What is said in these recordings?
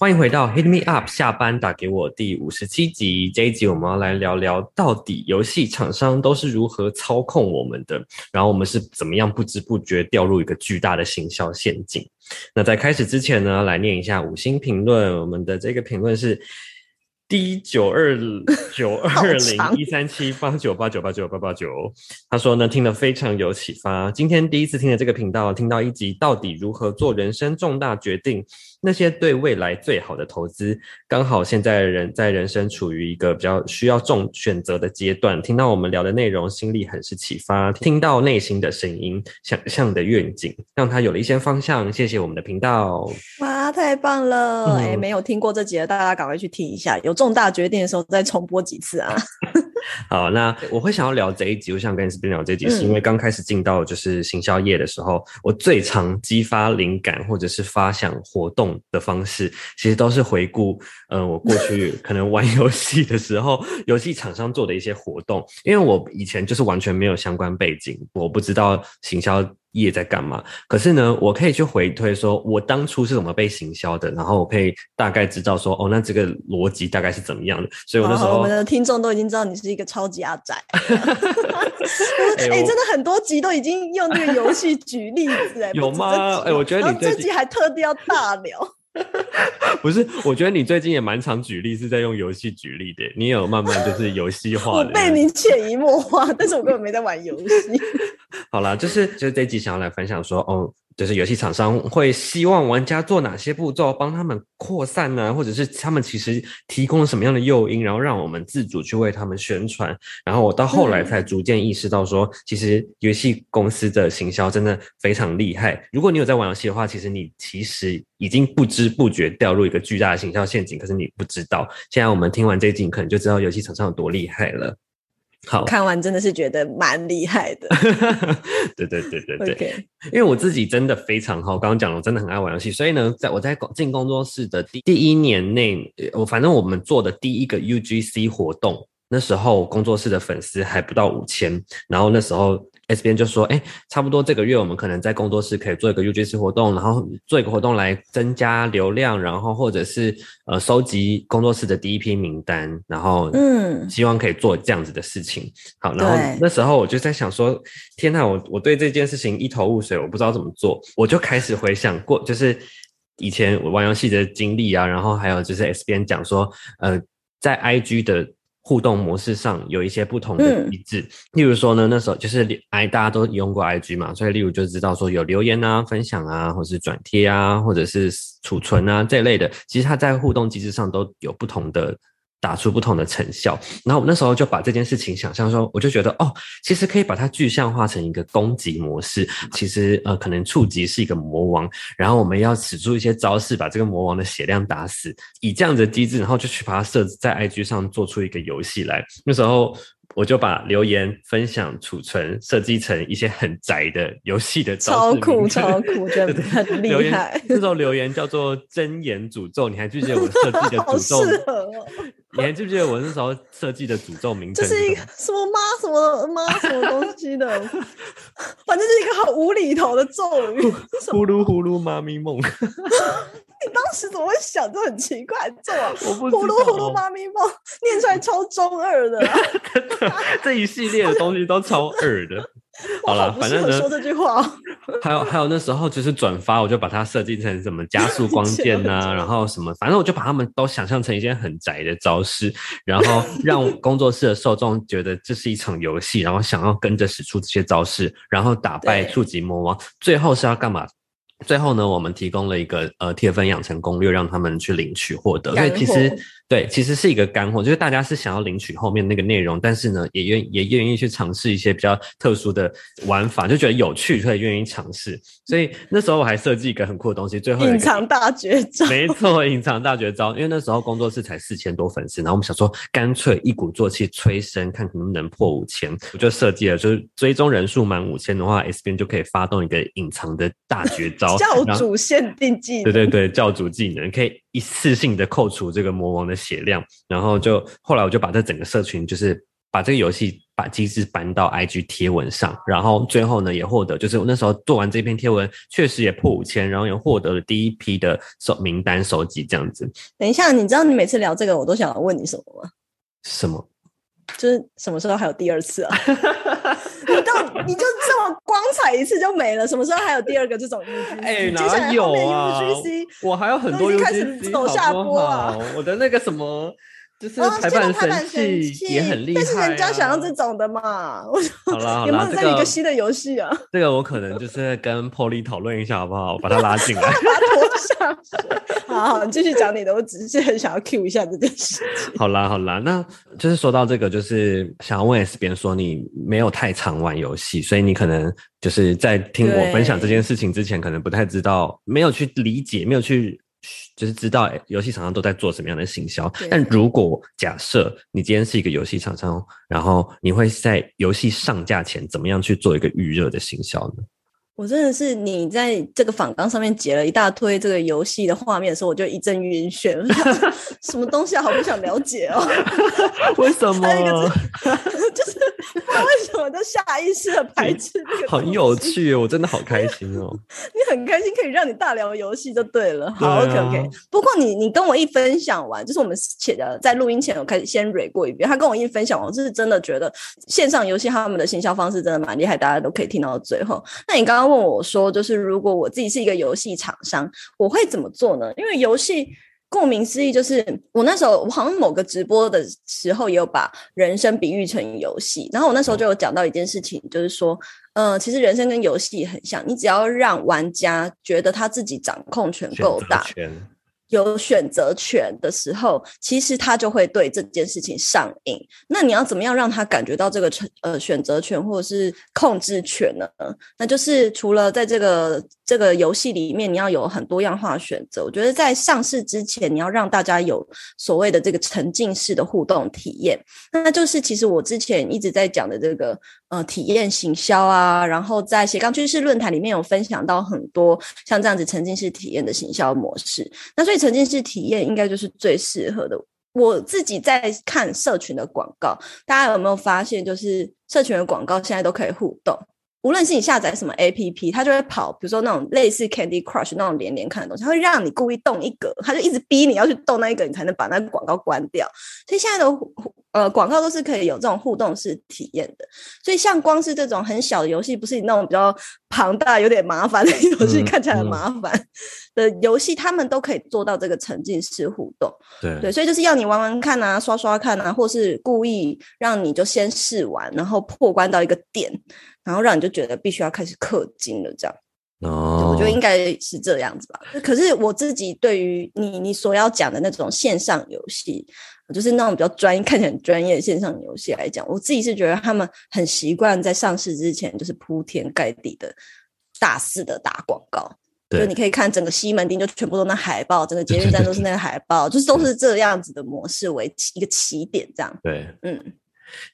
欢迎回到 Hit Me Up 下班打给我第五十七集。这一集我们要来聊聊，到底游戏厂商都是如何操控我们的，然后我们是怎么样不知不觉掉入一个巨大的行销陷阱。那在开始之前呢，来念一下五星评论。我们的这个评论是 D 九二九二零一三七八九八九八九八八九。他说呢，听了非常有启发。今天第一次听的这个频道，听到一集到底如何做人生重大决定。那些对未来最好的投资，刚好现在人在人生处于一个比较需要重选择的阶段。听到我们聊的内容，心里很是启发。听到内心的声音，想象的愿景，让他有了一些方向。谢谢我们的频道，哇，太棒了！哎、嗯没有听过这集的，大家赶快去听一下。有重大决定的时候再重播几次啊。好，那我会想要聊这一集，我想跟这边聊这一集，嗯是因为刚开始进到就是行销业的时候，我最常激发灵感或者是发想活动的方式，其实都是回顾，呃，我过去 可能玩游戏的时候，游戏厂商做的一些活动，因为我以前就是完全没有相关背景，我不知道行销。业在干嘛？可是呢，我可以去回推说，我当初是怎么被行销的，然后我可以大概知道说，哦，那这个逻辑大概是怎么样的。所以我那时候我们的听众都已经知道你是一个超级阿宅。哎、真的很多集都已经用这个游戏举例子、哎，有吗哎我觉得你最近集还特地要大聊。不是，我觉得你最近也蛮常举例，是在用游戏举例的。你有慢慢就是游戏化 我的。被你潜移默化，但是我根本没在玩游戏。好啦，就是就是这一集想要来分享说，哦，就是游戏厂商会希望玩家做哪些步骤，帮他们扩散呢、或者是他们其实提供了什么样的诱因，然后让我们自主去为他们宣传。然后我到后来嗯才逐渐意识到说，其实游戏公司的行销真的非常厉害。如果你有在玩游戏的话，其实你其实已经不知不觉掉入一个巨大的行销陷阱，可是你不知道。现在我们听完这一集，你可能就知道游戏厂商有多厉害了。好，看完真的是觉得蛮厉害的。对对对对对。因为我自己真的非常好，刚刚讲了，我真的很爱玩游戏，所以呢，在我在工进工作室的第第一年内，呃我反正我们做的第一个 UGC 活动，那时候工作室的粉丝还不到五千，然后那时候 S 边就说，哎，差不多这个月我们可能在工作室可以做一个 UGC 活动，然后做一个活动来增加流量，然后或者是呃收集工作室的第一批名单，然后嗯希望可以做这样子的事情。好，然后那时候我就在想说，天呐，我我对这件事情一头雾水，我不知道怎么做，我就开始回想过，就是以前我玩游戏的经历啊，然后还有就是 S 边讲说，呃，在 IG 的。互动模式上有一些不同的嗯。机制，例如说呢，那时候就是 i 大家都用过 IG 嘛，所以例如就知道说有留言啊、分享啊，或是转贴啊，或者是储存啊这类的，其实它在互动机制上都有不同的打出不同的成效。然后我那时候就把这件事情想象说，我就觉得哦，其实可以把它具象化成一个攻击模式。其实呃，可能触及是一个魔王，然后我们要使出一些招式，把这个魔王的血量打死，以这样的机制，然后就去把它设置在 IG 上做出一个游戏来。那时候。我就把留言、分享、储存设计成一些很宅的游戏的招超酷超酷，觉得 很厉害，那时候留言叫做“真言诅咒”，你还记不记得我设计的好诅咒？适合哦。你还记不记得我那时候设计的诅咒名称？这是一个什么妈什么妈什么东西的，反正是一个很无厘头的咒语。呼噜呼噜妈咪梦，时怎么会想这很奇怪的咒啊？我不知呼噜呼噜道妈咪梦，念出来超中二的、啊。这一系列的东西都超二的。好了，反正呢适合说，这句话哦。还有还有那时候就是转发，我就把它设计成什么加速光剑呐、然后什么，反正我就把他们都想象成一件很宅的招式，然后让工作室的受众觉得这是一场游戏，然后想要跟着使出这些招式，然后打败对触及魔王。最后是要干嘛？最后呢，我们提供了一个呃铁粉养成攻略，让他们去领取获得。所以其实货对，其实是一个干货，就是大家是想要领取后面那个内容，但是呢，也愿也愿意去尝试一些比较特殊的玩法，就觉得有趣，所以愿意尝试。所以那时候我还设计一个很酷的东西，最后隐藏大绝招，没错，隐藏大绝招。因为那时候工作室才四千多粉丝，然后我们想说，干脆一鼓作气催生，看能不能破五千。我就设计了，就是追踪人数满五千的话，S 边就可以发动一个隐藏的大绝招，教主限定技能。对对对，教主技能可以一次性的扣除这个魔王的血量，然后就后来我就把这整个社群就是把这个游戏把机制搬到 IG 贴文上，然后最后呢也获得就是我那时候做完这篇贴文，确实也破五千，然后也获得了第一批的收名单收集这样子。等一下，你知道你每次聊这个，我都想要问你什么吗？什么？就是什么时候还有第二次啊？你就这么光彩一次就没了，什么时候还有第二个这种 UGC？哎，接下哪有来后面啊 UGC？我还有很多开始走下坡啊我的那个什么，就是哦，排版现在排版神神器也很厉害、啊。但是人家想要这种的嘛，我好啦 好有没，有再一个新的游戏啊？这个我可能就是跟 Polly 讨论一下好不好？我把他拉进来。把它拖下去。好好，你继续讲你的，我只是很想要 cue 一下这件事情。好啦好啦，那就是说到这个，就是想要问 S 边说你没有太常玩游戏，所以你可能就是在听我分享这件事情之前，可能不太知道，没有去理解，没有去。就是知道游戏厂商都在做什么样的行销，但如果假设你今天是一个游戏厂商，然后你会在游戏上架前怎么样去做一个预热的行销呢？我真的是你在这个访纲上面截了一大堆这个游戏的画面的时候，我就一阵晕眩，什么东西啊，好不想了解哦。为什么？就是他为什么都下意识的排斥这个，很有。趣哦，我真的好开心哦。你很开心可以让你大聊游戏就对了。好啊，OK OK。不过你你跟我一分享完，就是我们前的在录音前我开始先蕊过一遍，他跟我一分享完，我是真的觉得线上游戏他们的行销方式真的蛮厉害，大家都可以听到最后。那你刚刚问我说，就是如果我自己是一个游戏厂商，我会怎么做呢？因为游戏。顾名思义，就是我那时候我好像某个直播的时候也有把人生比喻成游戏，然后我那时候就有讲到一件事情，就是说，呃，其实人生跟游戏很像，你只要让玩家觉得他自己掌控权够大，有选择权的时候，其实他就会对这件事情上瘾。那你要怎么样让他感觉到这个呃选择权或者是控制权呢？那就是除了在这个这个游戏里面，你要有很多样化的选择。我觉得在上市之前，你要让大家有所谓的这个沉浸式的互动体验。那就是其实我之前一直在讲的这个呃体验行销啊，然后在斜杠趋势论坛里面有分享到很多像这样子沉浸式体验的行销模式。那所以沉浸式体验应该就是最适合的。我自己在看社群的广告，大家有没有发现，就是社群的广告现在都可以互动。无论是你下载什么 APP，它就会跑，比如说那种类似 Candy Crush 那种连连看的东西，它会让你故意动一格，它就一直逼你要去动那一个，你才能把那个广告关掉。所以现在的呃广告都是可以有这种互动式体验的。所以像光是这种很小的游戏，不是你那种比较庞大、有点麻烦的游戏，嗯看起来很嗯麻烦的游戏，他们都可以做到这个沉浸式互动。对对，所以就是要你玩玩看啊，刷刷看啊，或是故意让你就先试玩，然后破关到一个点，然后让你就觉得必须要开始氪金了，这样。对哦，我觉得应该是这样子吧。可是我自己对于你你所要讲的那种线上游戏，就是那种比较专业、看起来很专业的线上游戏来讲，我自己是觉得他们很习惯在上市之前就是铺天盖地的大肆的打广告。就你可以看整个西门町就全部都那海报，整个捷运站都是那个海报，就是都 是这样子的模式为一个起点，这样。对。嗯，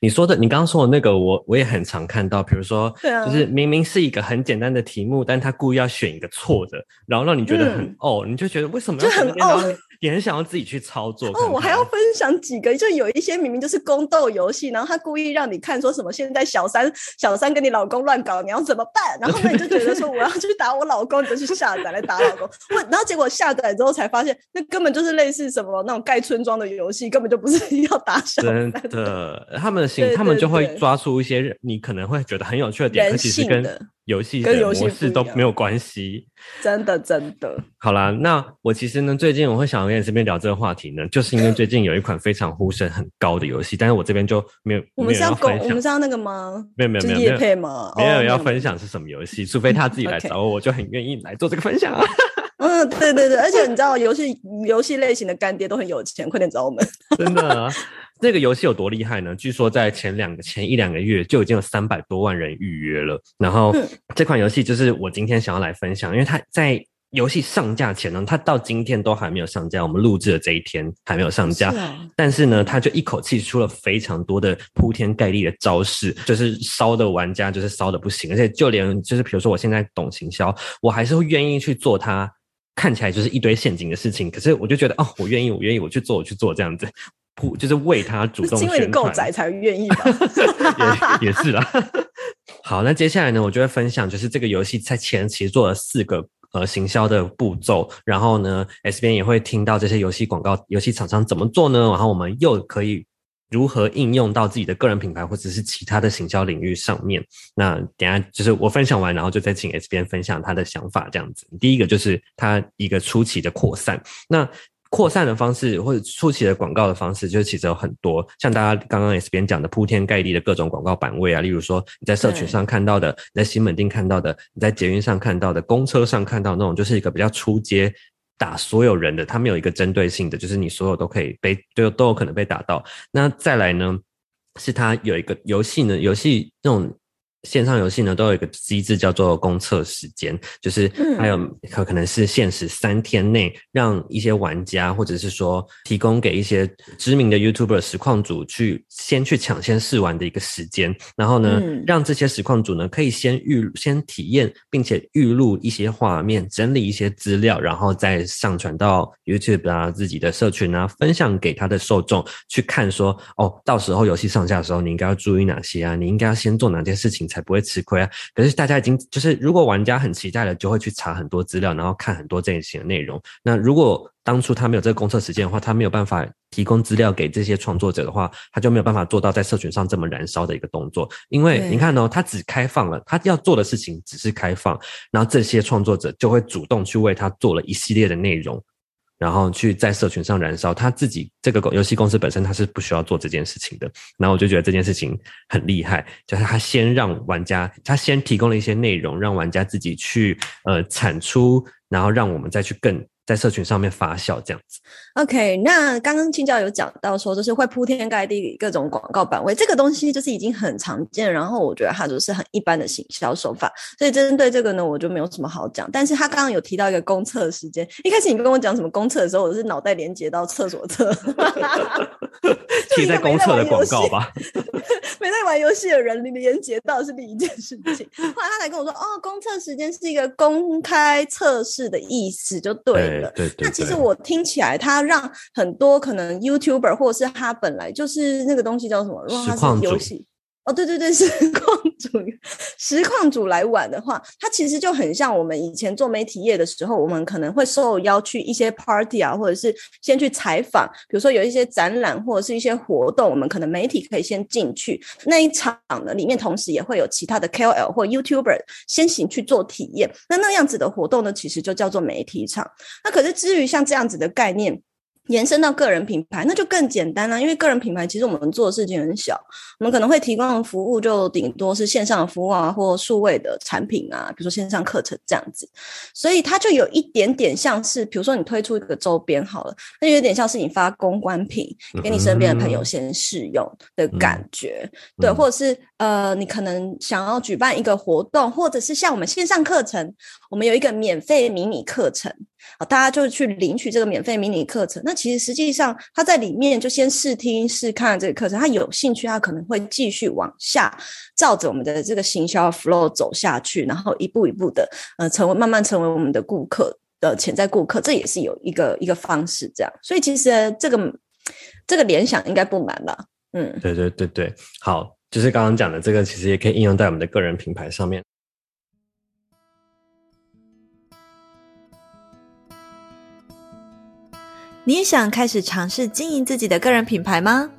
你说的，你刚刚说的那个，我我也很常看到，比如说，对啊就是明明是一个很简单的题目，但他故意要选一个错的，然后让你觉得很嗯。哦，你就觉得为什么就很要选哦你也很想要自己去操作看哦，我还要分享几个，就有一些明明就是宫斗游戏，然后他故意让你看说什么现在小三小三跟你老公乱搞，你要怎么办？然后呢你就觉得说我要去打我老公，你就去下载来打老公。我然后结果下载之后才发现，那根本就是类似什么那种盖村庄的游戏，根本就不是要打小真三的，他们的心，他们就会抓出一些你可能会觉得很有趣的点，人可其实跟游戏跟游戏模式都没有关系。真的真的。好啦，那我其实呢，最近我会想要跟你这边聊这个话题呢，就是因为最近有一款非常呼声很高的游戏，但是我这边就没有我们是要公，没有要分享我们是，要那个吗？没有没有没有没有配吗？没有哦要分享是什么游戏，除非他自己来找我，我就很愿意来做这个分享啊。嗯，对对对，而且你知道，游戏游戏类型的干爹都很有钱，快点找我们。真的啊，这个游戏有多厉害呢？据说在前两个前一两个月就已经有三百多万人预约了。然后嗯这款游戏就是我今天想要来分享，因为它在游戏上架前呢，它到今天都还没有上架。我们录制的这一天还没有上架，是啊但是呢，它就一口气出了非常多的铺天盖地的招式，就是烧的玩家就是烧的不行，而且就连就是比如说我现在懂行销，我还是会愿意去做它看起来就是一堆陷阱的事情，可是我就觉得哦，我愿意，我愿意，我去做，我去做这样子，铺就是为他主动是因为你。够宅才愿意吧？也也是啦。好，那接下来呢，我就会分享，就是这个游戏在前期做了四个呃行销的步骤，然后呢，S 边也会听到这些游戏广告、游戏厂商怎么做呢？然后我们又可以如何应用到自己的个人品牌或者是其他的行销领域上面？那等下就是我分享完，然后就再请 S 边分享他的想法，这样子。第一个就是他一个初期的扩散，那。扩散的方式或者初期的广告的方式，就是其实有很多，像大家刚刚 S 边讲的铺天盖地的各种广告版位啊，例如说你在社群上看到的，你在新门町看到的，你在捷运上看到的，公车上看到的那种，就是一个比较出街打所有人的，它没有一个针对性的，就是你所有都可以被都都有可能被打到。那再来呢，是它有一个游戏呢，游戏那种。线上游戏呢都有一个机制叫做公测时间，就是还有可可能是限时三天内，让一些玩家或者是说提供给一些知名的 YouTuber 实况组去先去抢先试玩的一个时间，然后呢，嗯让这些实况组呢可以先预先体验，并且预录一些画面，整理一些资料，然后再上传到 YouTube 啊自己的社群啊，分享给他的受众去看说，哦，到时候游戏上架的时候，你应该要注意哪些啊？你应该要先做哪件事情才不会吃亏啊？可是大家已经就是，如果玩家很期待了，就会去查很多资料，然后看很多这一些的内容。那如果当初他没有这个公测时间的话，他没有办法提供资料给这些创作者的话，他就没有办法做到在社群上这么燃烧的一个动作。因为你看哦，他只开放了，他要做的事情只是开放，然后这些创作者就会主动去为他做了一系列的内容。然后去在社群上燃烧，他自己这个游戏公司本身他是不需要做这件事情的。然后我就觉得这件事情很厉害，就是他先让玩家，他先提供了一些内容，让玩家自己去呃产出，然后让我们再去更在社群上面发酵这样子。OK，那刚刚青教有讲到说，就是会铺天盖地各种广告版位，这个东西就是已经很常见，然后我觉得它就是很一般的行销手法，所以针对这个呢，我就没有什么好讲。但是他刚刚有提到一个公厕时间，一开始你跟我讲什么公厕的时候，我是脑袋连接到厕所厕 贴在公厕的广告吧，没在玩游戏的人连接到是另一件事情。后来他才跟我说，哦，公测时间是一个公开测试的意思，就对了。对对那其实我听起来，他让很多可能 YouTuber 或者是他本来就是那个东西叫什么？如果他实况游戏。哦，对对对，实况主，实况主来玩的话，它其实就很像我们以前做媒体业的时候，我们可能会受邀去一些 party 啊，或者是先去采访，比如说有一些展览或者是一些活动，我们可能媒体可以先进去那一场呢，里面同时也会有其他的 KOL 或 YouTuber 先行去做体验。那那样子的活动呢，其实就叫做媒体场。那可是至于像这样子的概念。延伸到个人品牌，那就更简单啦、因为个人品牌其实我们做的事情很小，我们可能会提供的服务就顶多是线上的服务啊，或数位的产品啊，比如说线上课程这样子。所以它就有一点点像是，比如说你推出一个周边好了，那有点像是你发公关品给你身边的朋友先试用的感觉，对，嗯或者是呃，你可能想要举办一个活动，或者是像我们线上课程，我们有一个免费迷你课程。啊，大家就去领取这个免费迷你课程。那其实实际上他在里面就先试听试看这个课程，他有兴趣，他可能会继续往下照着我们的这个行销 flow 走下去，然后一步一步的呃成为慢慢成为我们的顾客的潜在顾客，这也是有一个一个方式这样。所以其实这个这个联想应该不难吧？嗯，对对对对，好，就是刚刚讲的这个，其实也可以应用在我们的个人品牌上面。你也想开始尝试经营自己的个人品牌吗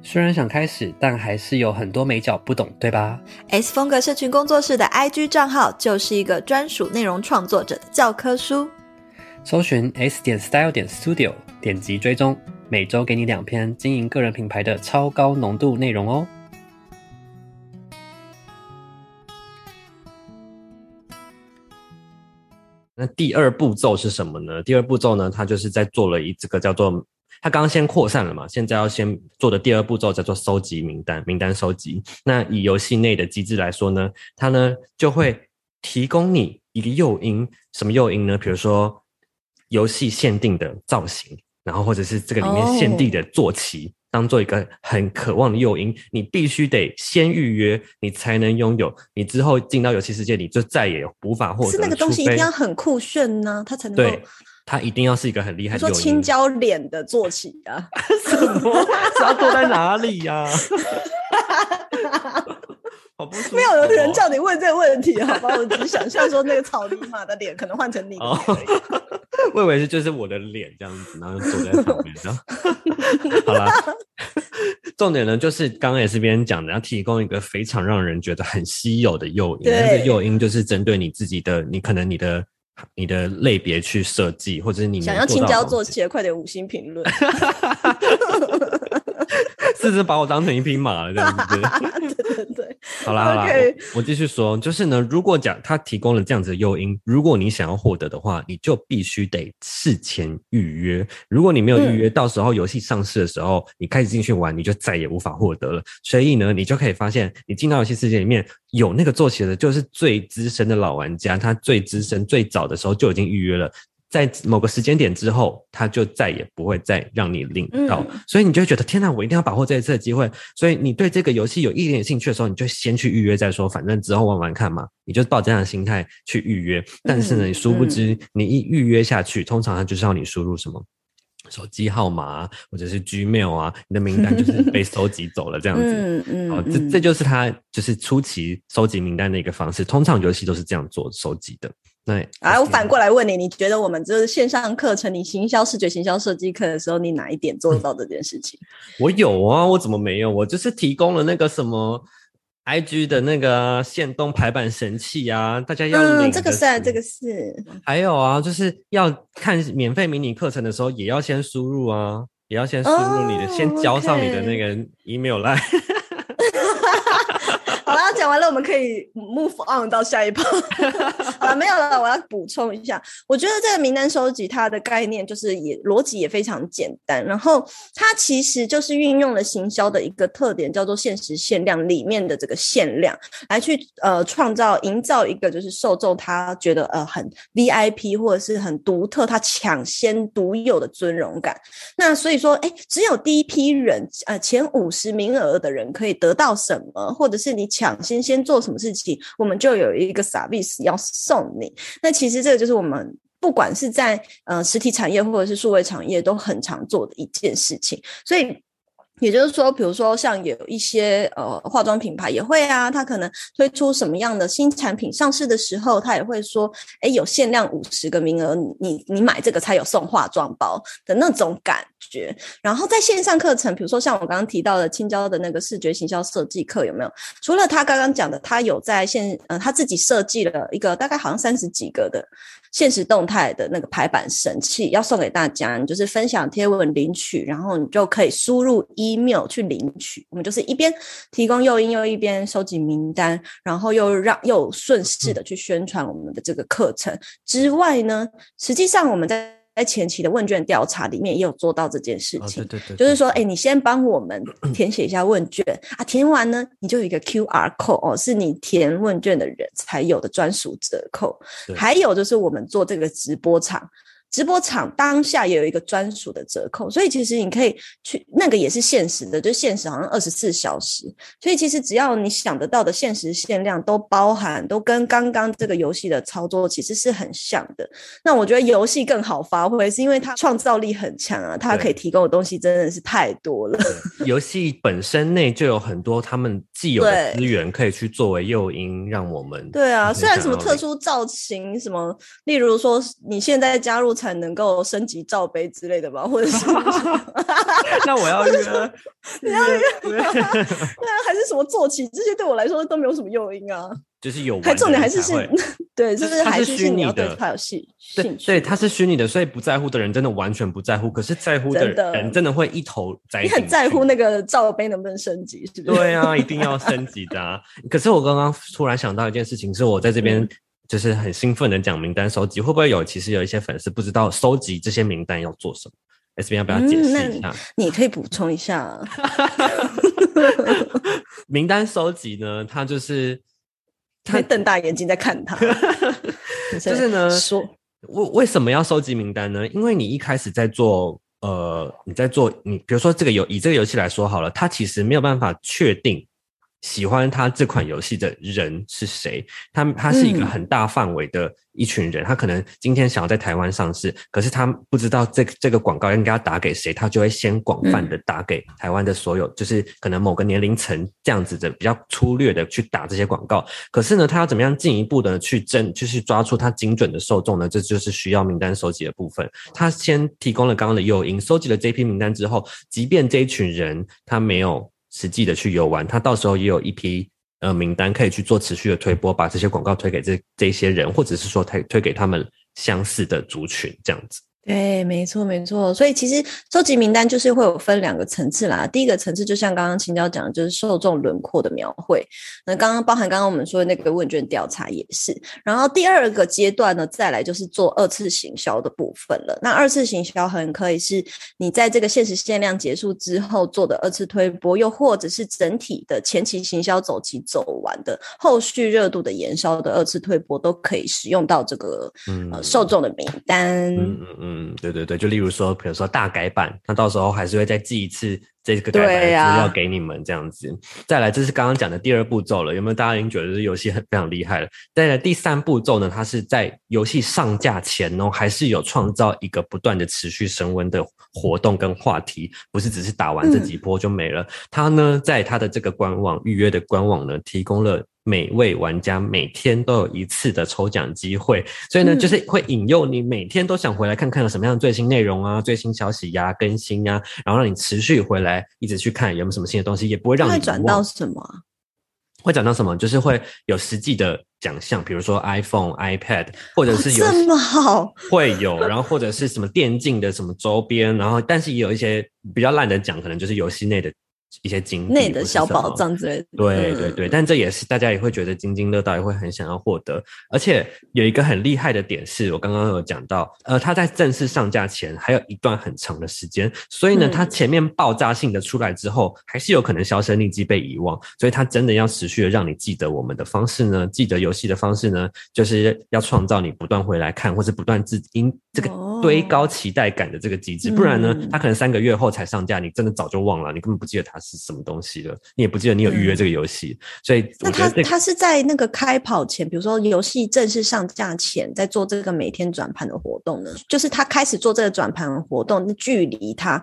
虽然想开始，但还是有很多美角不懂，对吧？？S 风格社群工作室的 IG 账号就是一个专属内容创作者的教科书。搜寻 s 点 style 点 studio，点击追踪，每周给你两篇经营个人品牌的超高浓度内容哦。那第二步骤是什么呢？第二步骤呢，他就是在做了一这个叫做，他刚刚先扩散了嘛，现在要先做的第二步骤叫做收集名单，名单收集。那以游戏内的机制来说呢，它呢就会提供你一个诱因，什么诱因呢？比如说游戏限定的造型，然后或者是这个里面限定的坐骑。当做一个很渴望的诱因，你必须得先预约，你才能拥有。你之后进到游戏世界，你就再也无法获得。是那个东西一定要很酷炫呢，它才能够。对，它一定要是一个很厉害你说。青椒脸的坐骑啊，什么？是要坐在哪里呀、好不舒服没有人哦叫你问这个问题，好吧？我只是想象说那个草泥马的脸可能换成你。我以为是就是我的脸这样子，然后坐在上面这样。好了，重点呢就是刚刚也是别人讲的，要提供一个非常让人觉得很稀有的诱因。对那个诱因就是针对你自己的，你可能你的你的类别去设计，或者是你想要青椒做到的东西坐骑的，快点五星评论。是不是把我当成一匹马了这样子？对对对，好啦好啦我我继续说，就是呢，如果讲他提供了这样子的诱因，如果你想要获得的话，你就必须得事前预约。如果你没有预嗯约，到时候游戏上市的时候，你开始进去玩，你就再也无法获得了。所以呢，你就可以发现，你进到游戏世界里面有那个做起的，就是最资深的老玩家，他最资深、最早的时候就已经预约了。在某个时间点之后，他就再也不会再让你领到，嗯所以你就会觉得天哪，我一定要把握这一次的机会。所以你对这个游戏有一点点兴趣的时候，你就先去预约再说，反正之后玩玩看嘛。你就抱这样的心态去预约，但是呢，嗯你殊不知你一预约下去，通常它就是要你输入什么。手机号码啊，或者是 Gmail 啊，你的名单就是 被收集走了这样子。嗯嗯好，嗯这这就是他就是初期收集名单的一个方式。通常游戏都是这样做收集的。那哎，我反过来问你，你觉得我们就是线上课程，你行销视觉行销设计课的时候，你哪一点做得到这件事情？我有啊，我怎么没有？我就是提供了那个什么 IG 的那个线动排版神器啊，大家要这个是啊，这个是，还有啊，就是要看免费迷你课程的时候，也要先输入啊，也要先输入你的，哦先交上你的那个 email 来。完了，我们可以 move on 到下一步。好 了，没有了，我要补充一下，我觉得这个名单收集它的概念就是也逻辑也非常简单，然后它其实就是运用了行销的一个特点，叫做限时限量里面的这个限量，来去呃创造营造一个就是受众他觉得呃很 VIP 或者是很独特，他抢先独有的尊荣感。那所以说，哎，只有第一批人，呃，前五十名额的人可以得到什么，或者是你抢先先做什么事情，我们就有一个 service 要送你。那其实这个就是我们。不管是在呃实体产业或者是数位产业，都很常做的一件事情。所以也就是说，比如说像有一些呃化妆品牌也会啊，它可能推出什么样的新产品上市的时候，它也会说，哎，有限量五十个名额，你你买这个才有送化妆包的那种感觉。然后在线上课程，比如说像我刚刚提到的青椒的那个视觉行销设计课，有没有？除了他刚刚讲的，他有在线呃他自己设计了一个大概好像三十几个的现实动态的那个排版神器，要送给大家，你就是分享贴文领取，然后你就可以输入 email 去领取。我们就是一边提供诱因，又一边收集名单，然后又让又顺势的去宣传我们的这个课程之外呢，实际上我们在在前期的问卷调查里面也有做到这件事哦，情。对对对，就是说，哎，你先帮我们填写一下问卷啊，填完呢，你就有一个 QR code 哦，是你填问卷的人才有的专属折扣。对还有就是我们做这个直播场。直播场当下也有一个专属的折扣，所以其实你可以去那个也是限时的，就限时好像二十四小时，所以其实只要你想得到的限时限量都包含，都跟刚刚这个游戏的操作其实是很像的。那我觉得游戏更好发挥，是因为它创造力很强啊，它可以提供的东西真的是太多了。游戏本身内就有很多他们既有的资源可以去作为诱因，让我们对啊，虽然什么特殊造型，什么，例如说你现在加入才能够升级罩杯之类的吧，或者是 那我要约，你要约对 对啊，还是什么坐骑，这些对我来说都没有什么诱因啊。就是有还重点还是是对，就就是是还它是虚拟的它有兴对兴趣。对，它是虚拟的，所以不在乎的人真的完全不在乎，可是在乎的人真的会一头栽你。很在乎那个罩杯能不能升级，是不是？对啊，一定要升级的啊！可是我刚刚突然想到一件事情，是我在这边嗯就是很兴奋的讲名单收集，会不会有其实有一些粉丝不知道收集这些名单要做什么？S B 要不要解嗯释一下？你可以补充一下啊。名单收集呢，它就是他瞪大眼睛在看他，就是呢说为为什么要收集名单呢？因为你一开始在做呃，你在做你比如说这个游以这个游戏来说好了，它其实没有办法确定喜欢他这款游戏的人是谁，他他是一个嗯很大范围的一群人，他可能今天想要在台湾上市，可是他不知道这个这个广告应该要打给谁，他就会先广泛的打给台湾的所有，就是可能某个年龄层这样子的比较粗略的去打这些广告。可是呢，他要怎么样进一步的去争，就是抓出他精准的受众呢？这就是需要名单收集的部分。他先提供了刚刚的诱因，收集了这批名单之后，即便这一群人他没有实际的去游玩，他到时候也有一批呃名单可以去做持续的推播，把这些广告推给这这些人，或者是说推推给他们相似的族群这样子。对，没错，没错。所以其实收集名单就是会有分两个层次啦。第一个层次就像刚刚青椒讲的，就是受众轮廓的描绘。那刚刚包含刚刚我们说的那个问卷调查也是。然后第二个阶段呢，再来就是做二次行销的部分了。那二次行销很可以是你在这个限时限量结束之后做的二次推播，又或者是整体的前期行销走期走完的后续热度的延烧的二次推播，都可以使用到这个嗯呃受众的名单。嗯嗯嗯，对对对，就例如说，比如说大改版，那到时候还是会再寄一次这个改版的资料给你们，这样子。再来，这是刚刚讲的第二步骤了，有没有大家已经觉得这游戏很非常厉害了？再来第三步骤呢，它是在游戏上架前哦，还是有创造一个不断的持续升温的活动跟话题，不是只是打完这几波就没了。它呢，在它的这个官网预约的官网呢，提供了。每位玩家每天都有一次的抽奖机会，所以呢，嗯。就是会引诱你每天都想回来看看有什么样的最新内容啊、最新消息呀、更新呀、然后让你持续回来，一直去看有没有什么新的东西，也不会让你会转到什么啊？会讲到什么，就是会有实际的奖项，比如说 iPhone、iPad，或者是有、哦这么好，会有，然后或者是什么电竞的什么周边，然后但是也有一些比较烂的奖，可能就是游戏内的一些金币内的小宝藏之类的。嗯对对对，但这也是大家也会觉得津津乐道，也会很想要获得。而且有一个很厉害的点是，我刚刚有讲到，呃，它在正式上架前还有一段很长的时间，所以呢，嗯它前面爆炸性的出来之后，还是有可能销声匿迹被遗忘。所以它真的要持续的让你记得我们的方式呢，记得游戏的方式呢，就是要创造你不断回来看，或是不断自因这个哦堆高期待感的这个机制。不然呢嗯，它可能三个月后才上架，你真的早就忘了，你根本不记得它是什么东西了，你也不记得你有预约这个游戏。所以嗯那他我觉得这个他是在那个开跑前，比如说游戏正式上架前，在做这个每天转盘的活动呢？就是他开始做这个转盘活动，那距离他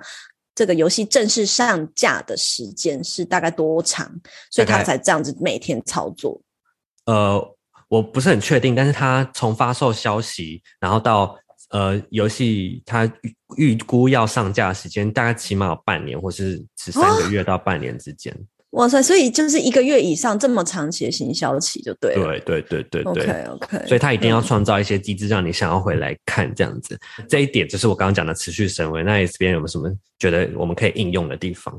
这个游戏正式上架的时间是大概多长？所以他才这样子每天操作。呃，我不是很确定，但是他从发售消息，然后到呃游戏它预预估要上架的时间，大概起码有半年，或是十三个月到半年之间。哇塞！所以就是一个月以上这么长期的行销期就对了。对对对对对。OK OK，所以它一定要嗯创造一些机制，让你想要回来看这样子。这一点就是我刚刚讲的持续升温。那 S 边有没有什么觉得我们可以应用的地方？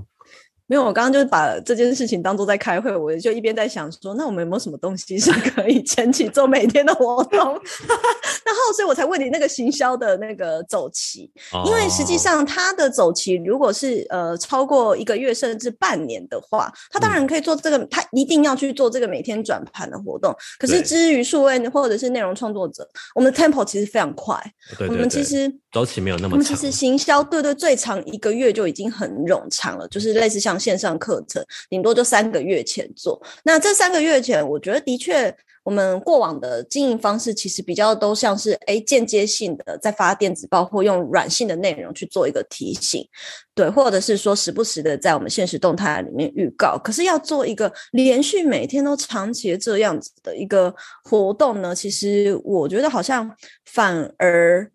没有，我刚刚就是把这件事情当做在开会，我就一边在想说，那我们有没有什么东西是可以 前期做每天的活动？然后，所以我才问你那个行销的那个走期，因为实际哦上它的走期如果是呃超过一个月甚至半年的话，它当然可以做这个，它一定要去做这个每天转盘的活动。可是至于数位或者是内容创作者，我们的 tempo 其实非常快，我对对对，们其实。周期没有那么长。我们其实行销对对最长一个月就已经很冗长了，就是类似像线上课程，顶多就三个月前做。那这三个月前，我觉得的确，我们过往的经营方式其实比较都像是哎间接性的在发电子报或用软性的内容去做一个提醒，对，或者是说时不时的在我们现实动态里面预告。可是要做一个连续每天都长期的这样子的一个活动呢，其实我觉得好像反而。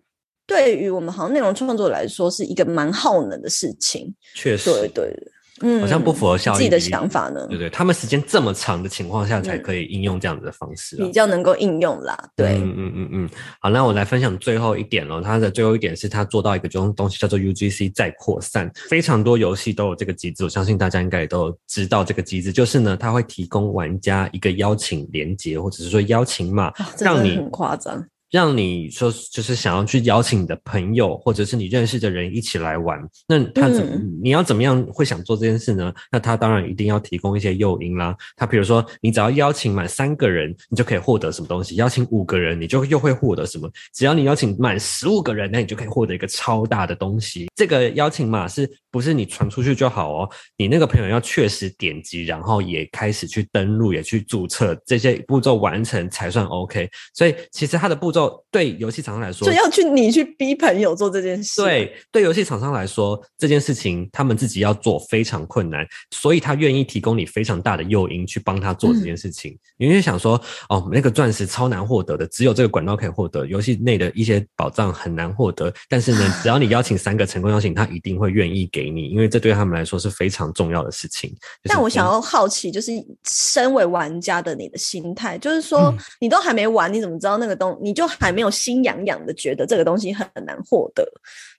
对于我们好像内容创作来说，是一个蛮耗能的事情。确实，对对，嗯好像不符合效益自己的想法呢对，对，他们时间这么长的情况下才嗯可以应用这样子的方式啊比。较能够应用啦。对，嗯嗯嗯嗯，好，那我来分享最后一点喽。它的最后一点是它做到一个东东西叫做 UGC 再扩散，非常多游戏都有这个机制，我相信大家应该也都知道这个机制，就是呢，它会提供玩家一个邀请连接，或者是说邀请码，让你很夸张。让你说就是想要去邀请你的朋友或者是你认识的人一起来玩，那他怎、嗯你要怎么样会想做这件事呢？那他当然一定要提供一些诱因啦。他比如说，你只要邀请满三个人，你就可以获得什么东西；邀请五个人，你就又会获得什么；只要你邀请满十五个人，那你就可以获得一个超大的东西。这个邀请码是不是你传出去就好哦？你那个朋友要确实点击，然后也开始去登录，也去注册，这些步骤完成才算 OK。所以其实它的步骤对游戏厂商来说就，要去你去逼朋友做这件事。，对对游戏厂商来说，这件事情他们自己要做非常困难，所以他愿意提供你非常大的诱因去帮他做这件事情。你会想说，哦，那个钻石超难获得的，只有这个管道可以获得，游戏内的一些宝藏很难获得。但是呢，只要你邀请三个成功邀请，他一定会愿意给你，因为这对他们来说是非常重要的事情。就是但我想要好奇，就是身为玩家的你的心态，就是说你都还没玩，你怎么知道那个东？你就还没有心痒痒的觉得这个东西很难获得，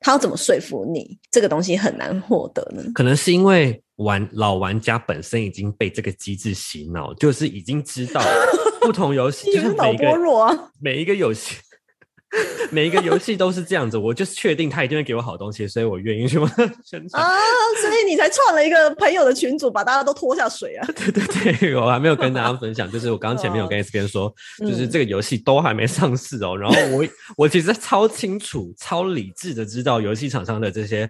他要怎么说服你这个东西很难获得呢？可能是因为玩老玩家本身已经被这个机制洗脑，就是已经知道不同游戏，你 就是每一个！每一个游戏。每一个游戏都是这样子，我就是确定他一定会给我好东西，所以我愿意去帮他宣传。啊，所以你才创了一个朋友的群组，把大家都拖下水啊！对 对对，我还没有跟大家分享，就是我刚刚前面有跟 S 边说，就是这个游戏都还没上市哦。然后我我其实超清楚、超理智的知道游戏厂商的这些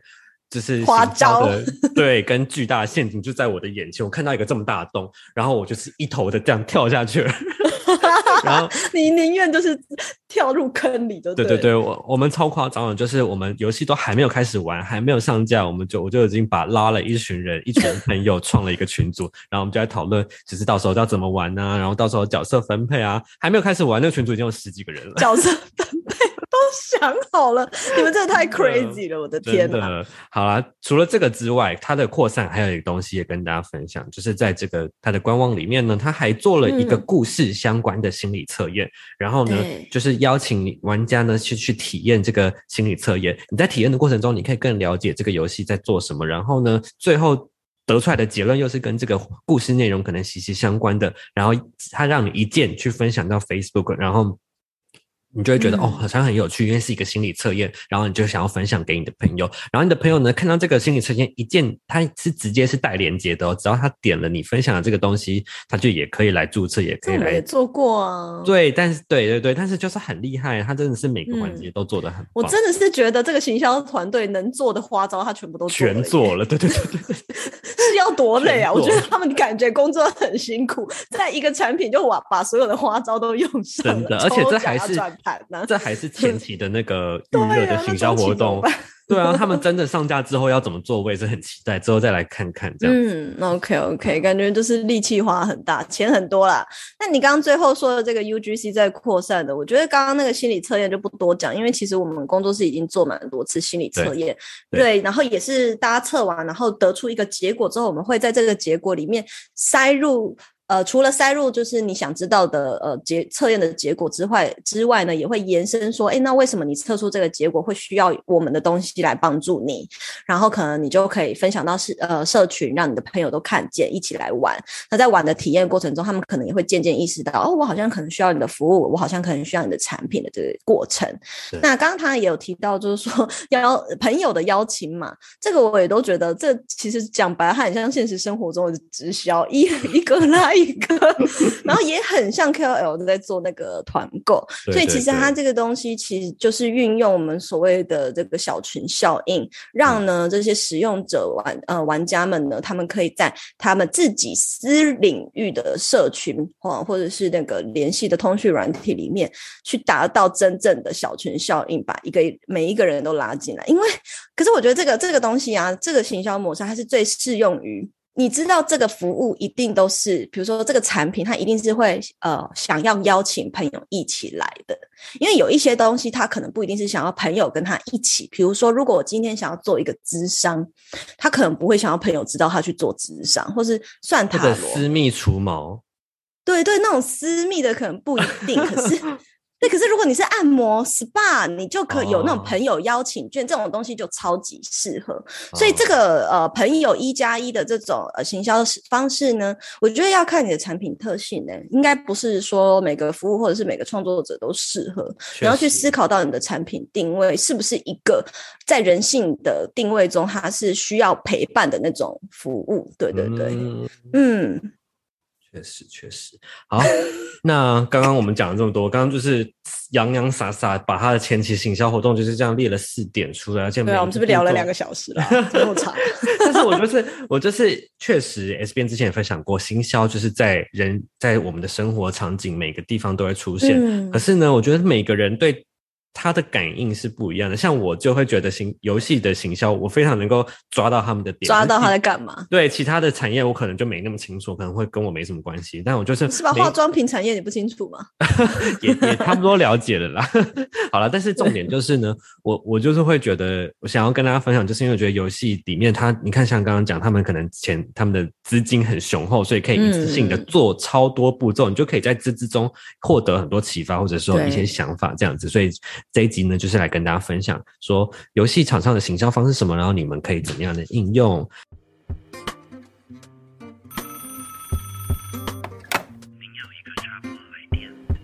就是花招的，对，跟巨大的陷阱就在我的眼前。我看到一个这么大的洞，然后我就是一头的这样跳下去了。然后 你宁愿就是跳入坑里就对对对对，我我们超夸张的，就是我们游戏都还没有开始玩，还没有上架，我们就我就已经把拉了一群人，一群 朋友创了一个群组，然后我们就在讨论，就是到时候要怎么玩啊，然后到时候角色分配啊，还没有开始玩，那个群组已经有十几个人了。角色分配都想好了，你们真的太 crazy 了，我的天哪！好啦，除了这个之外，它的扩散还有一个东西也跟大家分享，就是在这个它的官网里面呢，它还做了一个嗯故事相关的心理测验，然后呢，就是邀请玩家呢去去体验这个心理测验。你在体验的过程中，你可以更了解这个游戏在做什么，然后呢，最后。得出来的结论又是跟这个故事内容可能息息相关的，然后它让你一键去分享到 Facebook，然后你就会觉得、嗯哦，好像很有趣，因为是一个心理测验，然后你就想要分享给你的朋友，然后你的朋友呢看到这个心理测验一键，它是直接是带连接的哦，只要他点了你分享的这个东西，他就也可以来注册，也可以来。做过啊。对，但是对对对，但是就是很厉害，他真的是每个环节都做得很棒，我真的是觉得这个行销团队能做的花招，他全部都全做了，对对对对要多累啊！我觉得他们感觉工作很辛苦，在一个产品就把把所有的花招都用上了，真的，而且这还是转盘呢，这还是前期的那个 预热啊的行销活动。对啊，他们真的上架之后要怎么做，我也是很期待，之后再来看看这样。嗯，OK OK，感觉就是力气花很大，钱很多啦。那你刚刚最后说的这个 UGC 在扩散的，我觉得刚刚那个心理测验就不多讲，因为其实我们工作室已经做蛮多次心理测验，对对，然后也是大家测完，然后得出一个结果之后，我们会在这个结果里面塞入。呃，除了塞入就是你想知道的呃结测验的结果之外之外呢，也会延伸说，哎，那为什么你测出这个结果会需要我们的东西来帮助你？然后可能你就可以分享到是呃社群，让你的朋友都看见，一起来玩。那在玩的体验过程中，他们可能也会渐渐意识到，哦，我好像可能需要你的服务，我好像可能需要你的产品的这个过程。那刚刚他也有提到，就是说邀朋友的邀请嘛，这个我也都觉得，这其实讲白了，它很像现实生活中的直销，一一个拉一个，然后也很像 KOL 在做那个团购，所以其实它这个东西其实就是运用我们所谓的这个小群效应，让呢这些使用者玩呃玩家们呢，他们可以在他们自己私领域的社群或或者是那个联系的通讯软体里面，去达到真正的小群效应，把一个每一个人都拉进来。因为可是我觉得这个这个东西啊，这个行销模式它是最适用于你知道这个服务一定都是，比如说这个产品，它一定是会呃想要邀请朋友一起来的，因为有一些东西，它可能不一定是想要朋友跟他一起。比如说，如果我今天想要做一个智商，他可能不会想要朋友知道他去做智商，或是算塔罗私密除毛。对对，那种私密的可能不一定，可是。对，可是如果你是按摩 SPA，你就可有那种朋友邀请券，这种东西就超级适合。所以这个呃朋友一加一的这种呃行销方式呢，我觉得要看你的产品特性呢，应该不是说每个服务或者是每个创作者都适合，你要去思考到你的产品定位是不是一个在人性的定位中，它是需要陪伴的那种服务。对对对，嗯。确实，确实好。那刚刚我们讲了这么多，刚刚就是洋洋洒洒把他的前期行销活动就是这样列了四点出来，而且对啊，我们是不是聊了两个小时了？这么长。但是我就是我就是确实，S 边之前也分享过，行销就是在人在我们的生活场景每个地方都会出现。可是呢，我觉得每个人对。他的感应是不一样的，像我就会觉得行游戏的行销，我非常能够抓到他们的点，抓到他在干嘛。对其他的产业，我可能就没那么清楚，可能会跟我没什么关系。但我就是是吧？化妆品产业你不清楚吗？也也差不多了解了啦。好了，但是重点就是呢，我我就是会觉得，我想要跟大家分享，就是因为我觉得游戏里面，他你看像刚刚讲，他们可能钱他们的资金很雄厚，所以可以一次性的做超多步骤，你就可以在资之中获得很多启发，或者说一些想法这样子，所以。这一集呢，就是来跟大家分享说游戏场上的行销方式什么，然后你们可以怎么样的应用。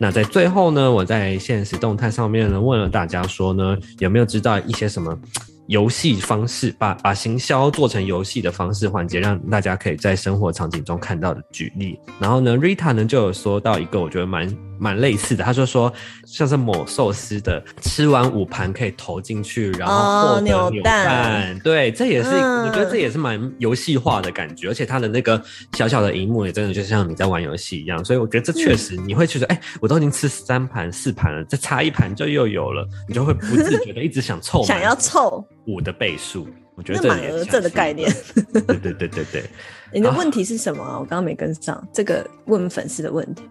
那在最后呢，我在现实动态上面呢问了大家说呢，有没有知道一些什么游戏方式，把把行销做成游戏的方式环节，让大家可以在生活场景中看到的举例。然后呢，Rita 呢就有说到一个，我觉得蛮。蛮类似的，他就说像是某寿司的，吃完五盘可以投进去，然后获得扭蛋。对，这也是我觉得这也是蛮游戏化的感觉，而且它的那个小小的荧幕也真的就像你在玩游戏一样，所以我觉得这确实你会觉得，哎，我都已经吃三盘四盘了，再差一盘就又有了，你就会不自觉的一直想凑，想要凑五的倍数。我觉得这满额赠的概念。对对对对对。你的问题是什么啊？我刚刚没跟上这个问粉丝的问题。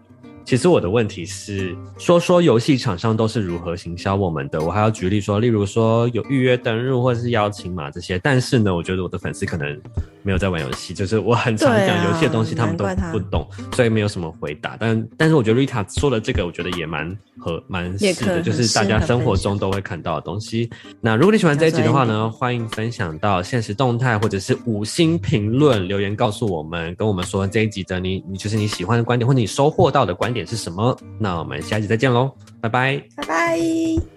其实我的问题是，说说游戏厂商都是如何行销我们的，我还要举例说，例如说有预约登录或者是邀请码这些。但是呢，我觉得我的粉丝可能没有在玩游戏，就是我很常讲游戏的东西，他们都不懂，所以没有什么回答。但但是我觉得 Rita 说的这个，我觉得也蛮合蛮是的，就是大家生活中都会看到的东西。那如果你喜欢这一集的话呢，欢迎分享到现实动态或者是五星评论留言告诉我们，跟我们说这一集的你你就是你喜欢的观点或者你收获到的观点。点是什么？那我们下期再见喽，拜拜，拜拜。